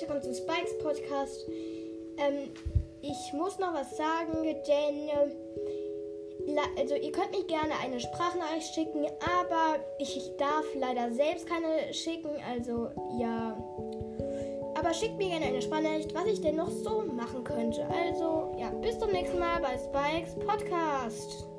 Willkommen zum Spikes Podcast. Ähm, ich muss noch was sagen, denn äh, also ihr könnt mir gerne eine Sprachnachricht schicken, aber ich, ich darf leider selbst keine schicken, also ja. Aber schickt mir gerne eine Sprachnachricht, was ich denn noch so machen könnte. Also ja, bis zum nächsten Mal bei Spikes Podcast.